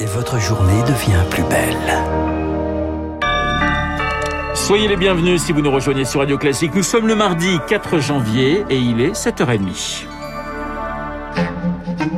et votre journée devient plus belle. Soyez les bienvenus si vous nous rejoignez sur Radio Classique. Nous sommes le mardi 4 janvier et il est 7h30.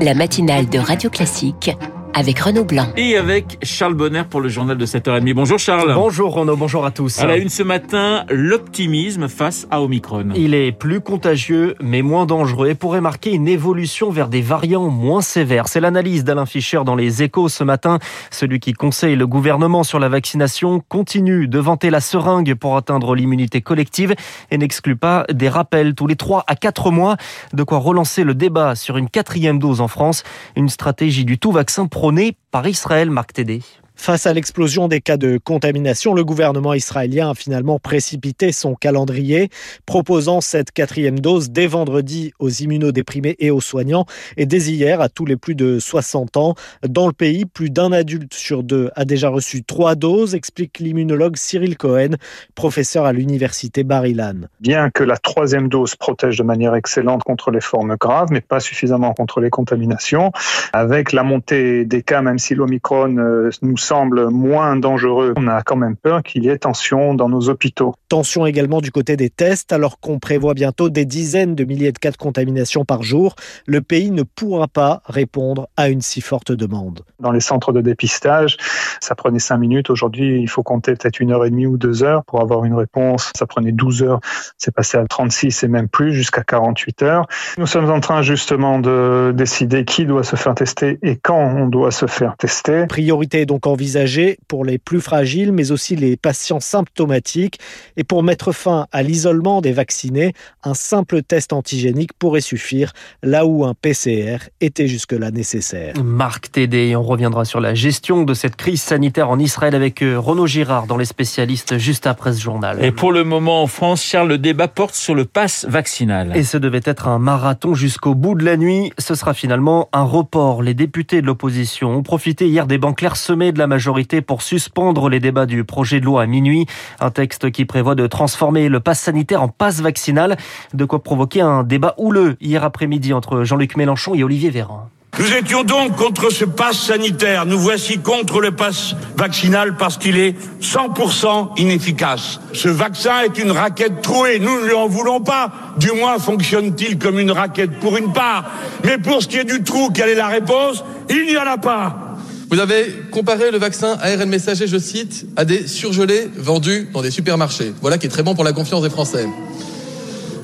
La matinale de Radio Classique avec Renaud Blanc. Et avec Charles Bonner pour le journal de 7h30. Bonjour Charles. Bonjour Renaud, bonjour à tous. À la une ce matin, l'optimisme face à Omicron. Il est plus contagieux mais moins dangereux et pourrait marquer une évolution vers des variants moins sévères. C'est l'analyse d'Alain Fischer dans les échos ce matin. Celui qui conseille le gouvernement sur la vaccination continue de vanter la seringue pour atteindre l'immunité collective et n'exclut pas des rappels tous les 3 à 4 mois. De quoi relancer le débat sur une quatrième dose en France. Une stratégie du tout vaccin prônée par Israël, Marc Tédé. Face à l'explosion des cas de contamination, le gouvernement israélien a finalement précipité son calendrier, proposant cette quatrième dose dès vendredi aux immunodéprimés et aux soignants, et dès hier à tous les plus de 60 ans. Dans le pays, plus d'un adulte sur deux a déjà reçu trois doses, explique l'immunologue Cyril Cohen, professeur à l'université Bar-Ilan. Bien que la troisième dose protège de manière excellente contre les formes graves, mais pas suffisamment contre les contaminations, avec la montée des cas, même si l'Omicron euh, nous moins dangereux, on a quand même peur qu'il y ait tension dans nos hôpitaux. Tension également du côté des tests, alors qu'on prévoit bientôt des dizaines de milliers de cas de contamination par jour. Le pays ne pourra pas répondre à une si forte demande. Dans les centres de dépistage, ça prenait 5 minutes. Aujourd'hui, il faut compter peut-être une heure et demie ou deux heures pour avoir une réponse. Ça prenait 12 heures. C'est passé à 36 et même plus, jusqu'à 48 heures. Nous sommes en train justement de décider qui doit se faire tester et quand on doit se faire tester. Priorité donc envisagée pour les plus fragiles, mais aussi les patients symptomatiques. Et pour mettre fin à l'isolement des vaccinés, un simple test antigénique pourrait suffire, là où un PCR était jusque-là nécessaire. Marc Tédé, on reviendra sur la gestion de cette crise sanitaire en Israël avec euh, Renaud Girard dans les spécialistes juste après ce journal. Et pour le moment en France, Charles, le débat porte sur le pass vaccinal. Et ce devait être un marathon jusqu'au bout de la nuit. Ce sera finalement un report. Les députés de l'opposition ont profité hier des bancs clairsemés de la majorité pour suspendre les débats du projet de loi à minuit. Un texte qui prévoit de transformer le pass sanitaire en passe vaccinal. De quoi provoquer un débat houleux hier après-midi entre Jean-Luc Mélenchon et Olivier Véran. Nous étions donc contre ce pass sanitaire. Nous voici contre le pass vaccinal parce qu'il est 100% inefficace. Ce vaccin est une raquette trouée. Nous ne lui en voulons pas. Du moins fonctionne-t-il comme une raquette pour une part. Mais pour ce qui est du trou, quelle est la réponse? Il n'y en a pas. Vous avez comparé le vaccin ARN messager, je cite, à des surgelés vendus dans des supermarchés. Voilà qui est très bon pour la confiance des Français.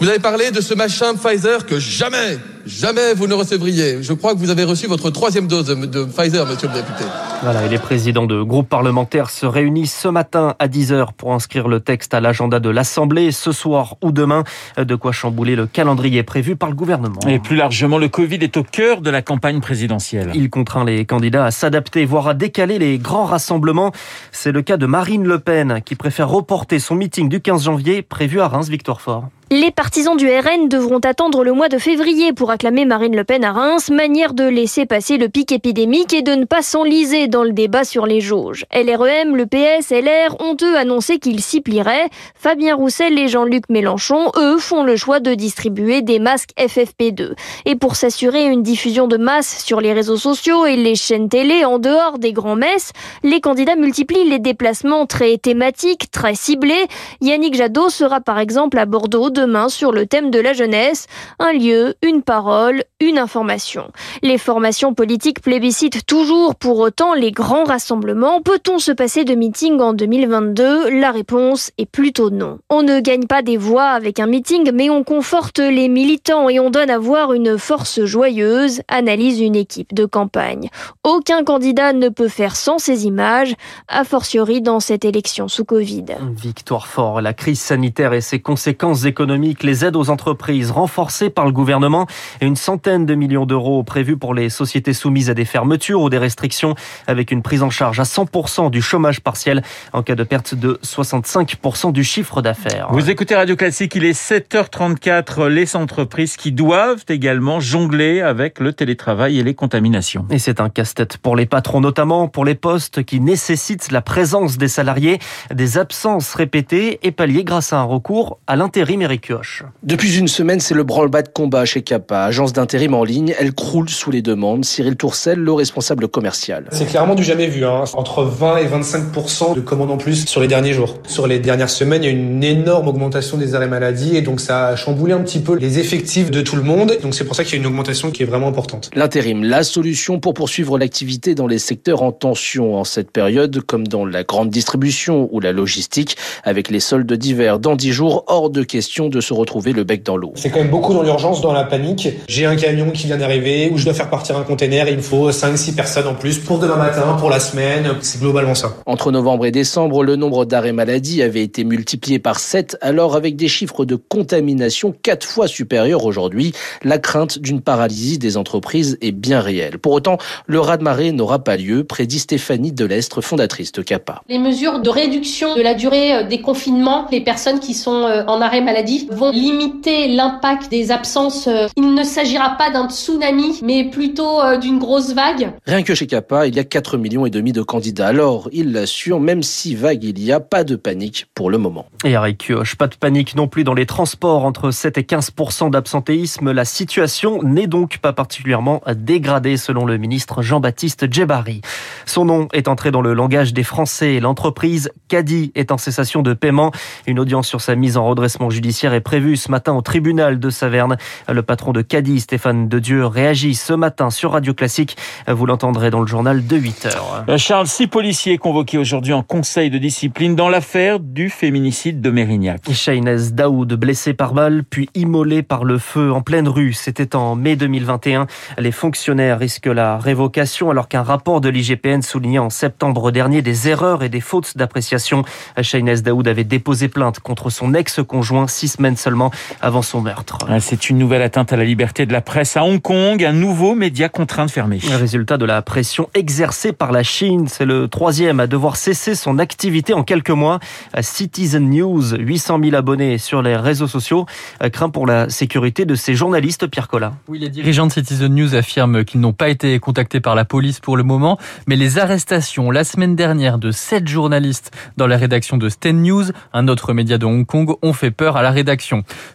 Vous avez parlé de ce machin Pfizer que jamais, jamais vous ne recevriez. Je crois que vous avez reçu votre troisième dose de, de Pfizer, monsieur le député. Voilà, et les présidents de groupes parlementaires se réunissent ce matin à 10h pour inscrire le texte à l'agenda de l'Assemblée ce soir ou demain. De quoi chambouler le calendrier prévu par le gouvernement. Et plus largement, le Covid est au cœur de la campagne présidentielle. Il contraint les candidats à s'adapter, voire à décaler les grands rassemblements. C'est le cas de Marine Le Pen qui préfère reporter son meeting du 15 janvier prévu à Reims-Victor-Fort. Les partisans du RN devront attendre le mois de février pour acclamer Marine Le Pen à Reims, manière de laisser passer le pic épidémique et de ne pas s'enliser dans le débat sur les jauges. LREM, le PS, LR ont eux annoncé qu'ils s'y plieraient. Fabien Roussel et Jean-Luc Mélenchon, eux, font le choix de distribuer des masques FFP2. Et pour s'assurer une diffusion de masse sur les réseaux sociaux et les chaînes télé en dehors des grands messes, les candidats multiplient les déplacements très thématiques, très ciblés. Yannick Jadot sera par exemple à Bordeaux demain sur le thème de la jeunesse, un lieu, une parole, une information. Les formations politiques plébiscitent toujours pour autant les grands rassemblements. Peut-on se passer de meeting en 2022 La réponse est plutôt non. On ne gagne pas des voix avec un meeting, mais on conforte les militants et on donne à voir une force joyeuse, analyse une équipe de campagne. Aucun candidat ne peut faire sans ces images, a fortiori dans cette élection sous Covid. Victoire fort, la crise sanitaire et ses conséquences économiques, les aides aux entreprises renforcées par le gouvernement et une centaine de millions d'euros prévus pour les sociétés soumises à des fermetures ou des restrictions avec une prise en charge à 100% du chômage partiel en cas de perte de 65% du chiffre d'affaires. Vous écoutez Radio Classique, il est 7h34. Les entreprises qui doivent également jongler avec le télétravail et les contaminations. Et c'est un casse-tête pour les patrons, notamment pour les postes qui nécessitent la présence des salariés, des absences répétées et palliées grâce à un recours à l'intérim Eric Kioch. Depuis une semaine, c'est le branle-bas de combat chez Capa. Kappa, agence d'intérim en ligne, elle croule sous les demandes. Cyril Tourcel, le responsable commercial. C'est clairement du jamais vu. Hein. Entre 20 et 25% de commandes en plus sur les derniers jours. Sur les dernières semaines, il y a une énorme augmentation des arrêts maladie et donc ça a chamboulé un petit peu les effectifs de tout le monde. Donc c'est pour ça qu'il y a une augmentation qui est vraiment importante. L'intérim, la solution pour poursuivre l'activité dans les secteurs en tension en cette période, comme dans la grande distribution ou la logistique, avec les soldes d'hiver dans 10 jours, hors de question de se retrouver le bec dans l'eau. C'est quand même beaucoup dans l'urgence, dans la panique. J'ai un camion qui vient d'arriver où je dois faire partir un container et il me faut 5-6 personnes en plus pour demain matin, pour la semaine. C'est globalement ça. Entre novembre et décembre, le nombre d'arrêts maladie avait été multiplié par 7, alors avec des chiffres de contamination 4 fois supérieurs aujourd'hui. La crainte d'une paralysie des entreprises est bien réelle. Pour autant, le raz-de-marée n'aura pas lieu, prédit Stéphanie Delestre, fondatrice de CAPA. Les mesures de réduction de la durée euh, des confinements, les personnes qui sont euh, en arrêt maladie vont limiter l'impact des absences. Euh, il ne s'agira pas d'un tsunami, mais plutôt d'une grosse vague. Rien que chez CAPA, il y a 4 millions et demi de candidats. Alors, il l'assure, même si vague il y a, pas de panique pour le moment. Et Eric Kioch, pas de panique non plus dans les transports. Entre 7 et 15 d'absentéisme, la situation n'est donc pas particulièrement dégradée selon le ministre Jean-Baptiste Djebari. Son nom est entré dans le langage des Français. L'entreprise Caddy est en cessation de paiement. Une audience sur sa mise en redressement judiciaire est prévue ce matin au tribunal de Saverne. Le patron de Caddy, Stéphane Dedieu, réagit ce matin sur Radio Classique. Vous l'entendrez dans le journal de 8 heures. Euh, Charles, six policiers convoqués aujourd'hui en conseil de discipline dans l'affaire du féminicide de Mérignac. Shainez Daoud, blessé par balle, puis immolé par le feu en pleine rue. C'était en mai 2021. Les fonctionnaires risquent la révocation alors qu'un rapport de l'IGPN soulignait en septembre dernier des erreurs et des fautes d'appréciation. Shainez Daoud avait déposé plainte contre son ex-conjoint six semaines seulement avant son meurtre. Ah, c'est une nouvelle atteinte à la liberté de la presse à Hong Kong, un nouveau média contraint de fermer. Résultat de la pression exercée par la Chine, c'est le troisième à devoir cesser son activité en quelques mois. Citizen News, 800 000 abonnés sur les réseaux sociaux, craint pour la sécurité de ses journalistes, Pierre Collin. Oui, les dirigeants de Citizen News affirment qu'ils n'ont pas été contactés par la police pour le moment, mais les arrestations la semaine dernière de sept journalistes dans la rédaction de Sten News, un autre média de Hong Kong, ont fait peur à la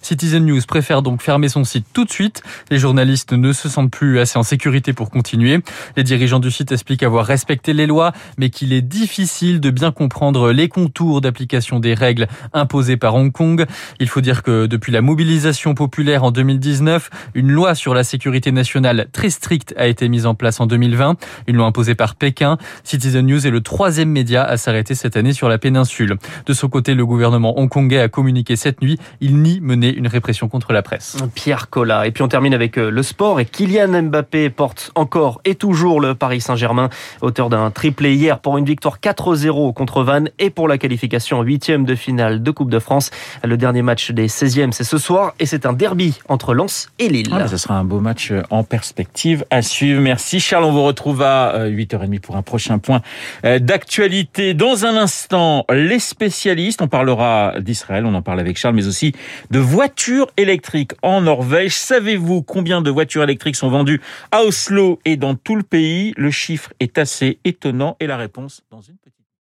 Citizen News préfère donc fermer son site tout de suite. Les journalistes ne se sentent plus assez en sécurité pour continuer. Les dirigeants du site expliquent avoir respecté les lois, mais qu'il est difficile de bien comprendre les contours d'application des règles imposées par Hong Kong. Il faut dire que depuis la mobilisation populaire en 2019, une loi sur la sécurité nationale très stricte a été mise en place en 2020, une loi imposée par Pékin. Citizen News est le troisième média à s'arrêter cette année sur la péninsule. De son côté, le gouvernement hongkongais a communiqué cette nuit, il nie mener une répression contre la presse. Pierre Collat. Et puis on termine avec euh, le sport et Kylian Mbappé porte encore et toujours le Paris Saint-Germain, auteur d'un triplé hier pour une victoire 4-0 contre Vannes et pour la qualification en huitième de finale de Coupe de France. Le dernier match des 16e, c'est ce soir et c'est un derby entre Lens et Lille. Ah, ce sera un beau match euh, en perspective à suivre. Merci Charles, on vous retrouve à 8h30 euh, pour un prochain point d'actualité. Dans un instant, les spécialistes, on parlera d'Israël, on en parle avec Charles, mais de voitures électriques en Norvège. Savez-vous combien de voitures électriques sont vendues à Oslo et dans tout le pays? Le chiffre est assez étonnant et la réponse dans une petite